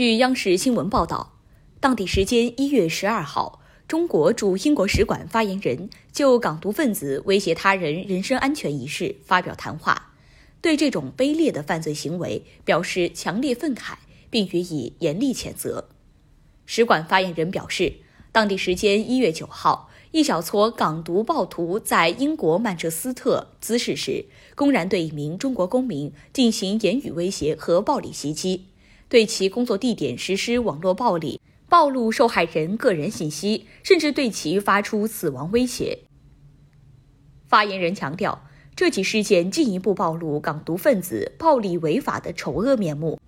据央视新闻报道，当地时间一月十二号，中国驻英国使馆发言人就港独分子威胁他人人身安全一事发表谈话，对这种卑劣的犯罪行为表示强烈愤慨，并予以严厉谴责。使馆发言人表示，当地时间一月九号，一小撮港独暴徒在英国曼彻斯特滋事时，公然对一名中国公民进行言语威胁和暴力袭击。对其工作地点实施网络暴力，暴露受害人个人信息，甚至对其发出死亡威胁。发言人强调，这起事件进一步暴露港独分子暴力违法的丑恶面目。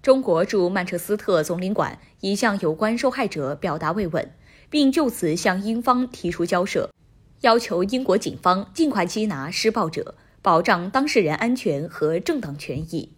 中国驻曼彻斯特总领馆已向有关受害者表达慰问，并就此向英方提出交涉，要求英国警方尽快缉拿施暴者，保障当事人安全和正当权益。